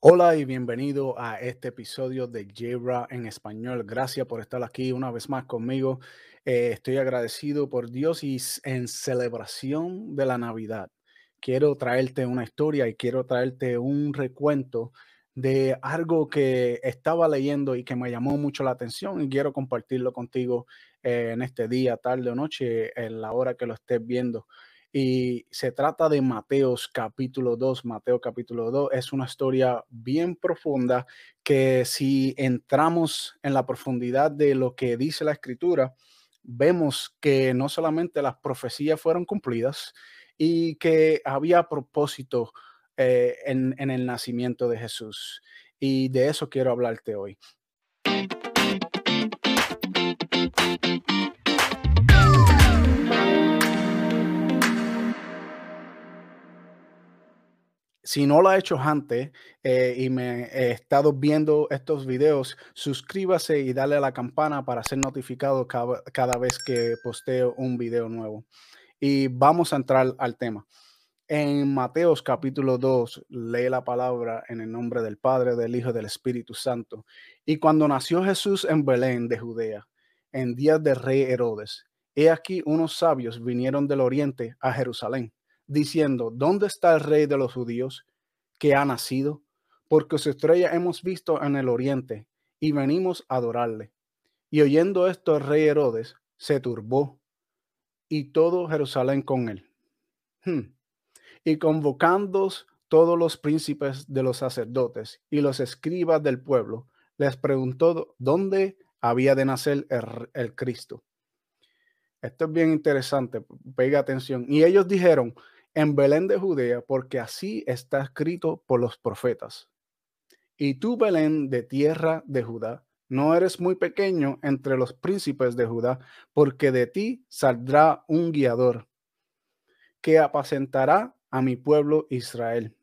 Hola y bienvenido a este episodio de Jebra en español. Gracias por estar aquí una vez más conmigo. Eh, estoy agradecido por Dios y en celebración de la Navidad. Quiero traerte una historia y quiero traerte un recuento de algo que estaba leyendo y que me llamó mucho la atención y quiero compartirlo contigo eh, en este día, tarde o noche, en la hora que lo estés viendo. Y se trata de Mateos capítulo 2. Mateo capítulo 2 es una historia bien profunda que si entramos en la profundidad de lo que dice la escritura, vemos que no solamente las profecías fueron cumplidas y que había propósito eh, en, en el nacimiento de Jesús. Y de eso quiero hablarte hoy. Si no lo ha hecho antes eh, y me he estado viendo estos videos, suscríbase y dale a la campana para ser notificado cada, vez que posteo un video nuevo. Y vamos a entrar al tema. En Mateos capítulo 2, lee la palabra en el nombre del Padre, del Hijo y del Espíritu Santo. Y cuando nació Jesús en Belén de Judea, en días del rey Herodes, he aquí unos sabios vinieron del oriente a Jerusalén diciendo, ¿dónde está el rey de los judíos que ha nacido? Porque su estrella hemos visto en el oriente y venimos a adorarle. Y oyendo esto el rey Herodes se turbó y todo Jerusalén con él. Hmm. Y convocando todos los príncipes de los sacerdotes y los escribas del pueblo, les preguntó dónde había de nacer el, el Cristo. Esto es bien interesante, pega atención. Y ellos dijeron, en Belén de Judea, porque así está escrito por los profetas. Y tú, Belén, de tierra de Judá, no eres muy pequeño entre los príncipes de Judá, porque de ti saldrá un guiador que apacentará a mi pueblo Israel.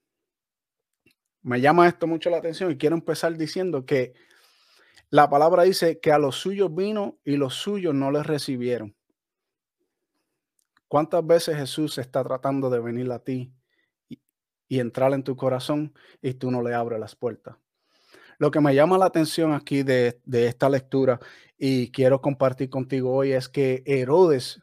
Me llama esto mucho la atención y quiero empezar diciendo que la palabra dice que a los suyos vino y los suyos no les recibieron. ¿Cuántas veces Jesús está tratando de venir a ti y, entrar en tu corazón y tú no le abres las puertas? Lo que me llama la atención aquí de, de esta lectura y quiero compartir contigo hoy es que Herodes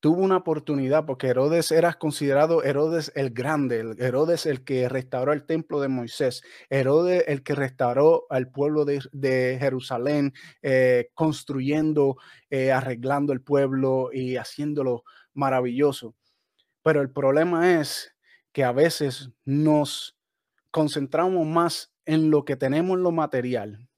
tuvo una oportunidad porque Herodes era considerado Herodes el grande, Herodes el que restauró el templo de Moisés, Herodes el que restauró al pueblo de, Jerusalén, eh, construyendo, eh, arreglando el pueblo y haciéndolo maravilloso. Pero el problema es que a veces nos concentramos más en lo que tenemos en lo material,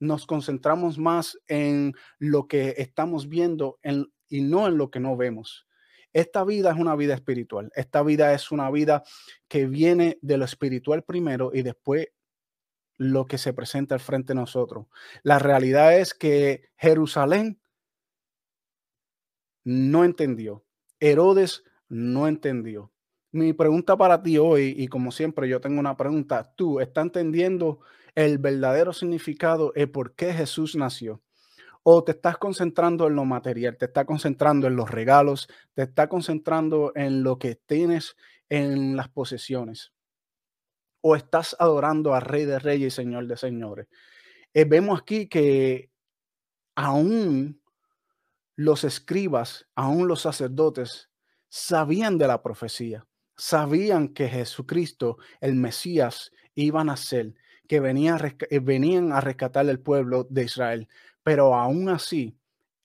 nos concentramos más en lo que estamos viendo en, y no en lo que no vemos. Esta vida es una vida espiritual. Esta vida es una vida que viene de lo espiritual primero y después lo que se presenta al frente de nosotros. La realidad es que Jerusalén no entendió. Herodes no entendió. Mi pregunta para ti hoy, y como siempre yo tengo una pregunta, ¿tú estás entendiendo el verdadero significado de por qué Jesús nació? O te estás concentrando en lo material, te estás concentrando en los regalos, te estás concentrando en lo que tienes en las posesiones, o estás adorando al Rey de Reyes y Señor de Señores. Eh, vemos aquí que aún los escribas, aún los sacerdotes, sabían de la profecía, sabían que Jesucristo, el Mesías, iba a ser, que venía, eh, venían a rescatar el pueblo de Israel. Pero aún así,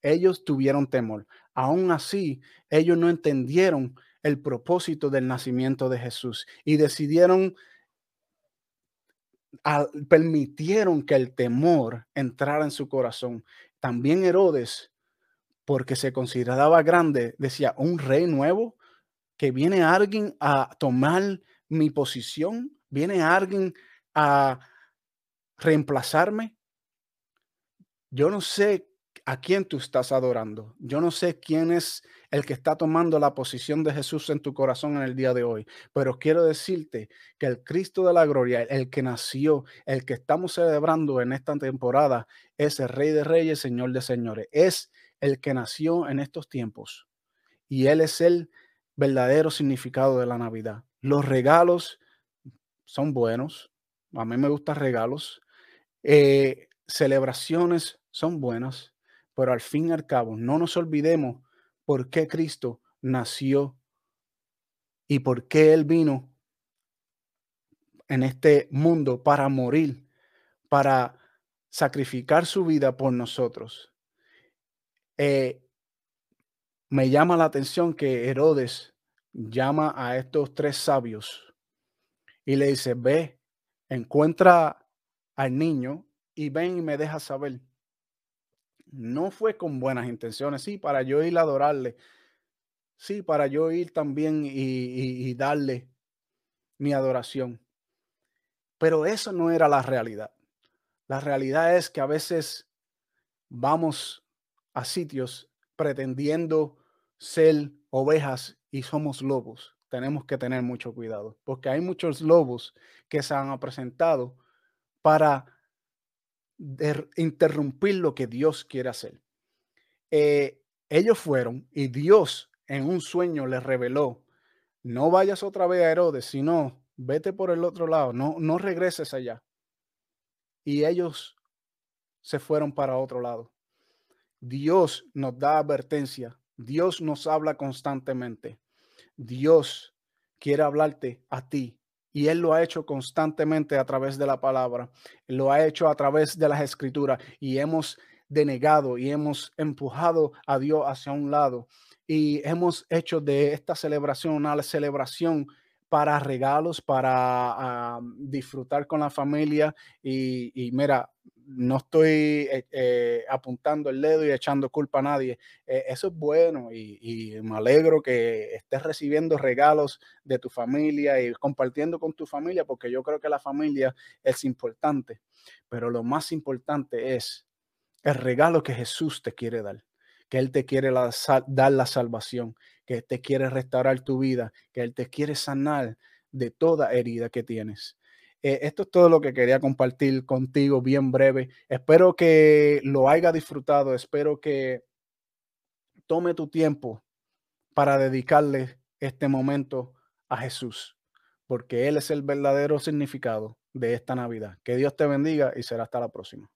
ellos tuvieron temor. Aún así, ellos no entendieron el propósito del nacimiento de Jesús y decidieron, permitieron que el temor entrara en su corazón. También Herodes, porque se consideraba grande, decía, un rey nuevo, que viene alguien a tomar mi posición, viene alguien a reemplazarme. Yo no sé a quién tú estás adorando. Yo no sé quién es el que está tomando la posición de Jesús en tu corazón en el día de hoy, pero quiero decirte que el Cristo de la gloria, el que nació, el que estamos celebrando en esta temporada, es el Rey de Reyes, Señor de Señores. Es el que nació en estos tiempos y Él es el verdadero significado de la Navidad. Los regalos son buenos, A mí me gustan regalos. Eh, celebraciones son buenas, pero al fin y al cabo, no nos olvidemos por qué Cristo nació y por qué Él vino en este mundo para morir, para sacrificar su vida por nosotros. Eh, me llama la atención que Herodes llama a estos tres sabios y le dice, ve, encuentra al niño y ven y me deja saber. No fue con buenas intenciones, sí, para yo ir a adorarle, sí, para yo ir también y, darle mi adoración. Pero eso no era la realidad. La realidad es que a veces vamos a sitios pretendiendo ser ovejas y somos lobos. Tenemos que tener mucho cuidado porque hay muchos lobos que se han presentado para interrumpir lo que Dios quiere hacer. Eh, ellos fueron y Dios en un sueño les reveló, no vayas otra vez a Herodes, sino vete por el otro lado, no, no regreses allá. Y ellos se fueron para otro lado. Dios nos da advertencia, Dios nos habla constantemente. Dios quiere hablarte a ti y Él lo ha hecho constantemente a través de la palabra, lo ha hecho a través de las escrituras y hemos denegado y hemos empujado a Dios hacia un lado y hemos hecho de esta celebración una celebración para regalos, para ah, disfrutar con la familia y, mira, no estoy eh, eh, apuntando el dedo y echando culpa a nadie. Eh, eso es bueno y, me alegro que estés recibiendo regalos de tu familia y compartiendo con tu familia porque yo creo que la familia es importante, pero lo más importante es el regalo que Jesús te quiere dar que Él te quiere dar la salvación, que Él te quiere restaurar tu vida, que Él te quiere sanar de toda herida que tienes. Eh, esto es todo lo que quería compartir contigo, bien breve. Espero que lo haya disfrutado, espero que tome tu tiempo para dedicarle este momento a Jesús, porque Él es el verdadero significado de esta Navidad. Que Dios te bendiga y será hasta la próxima.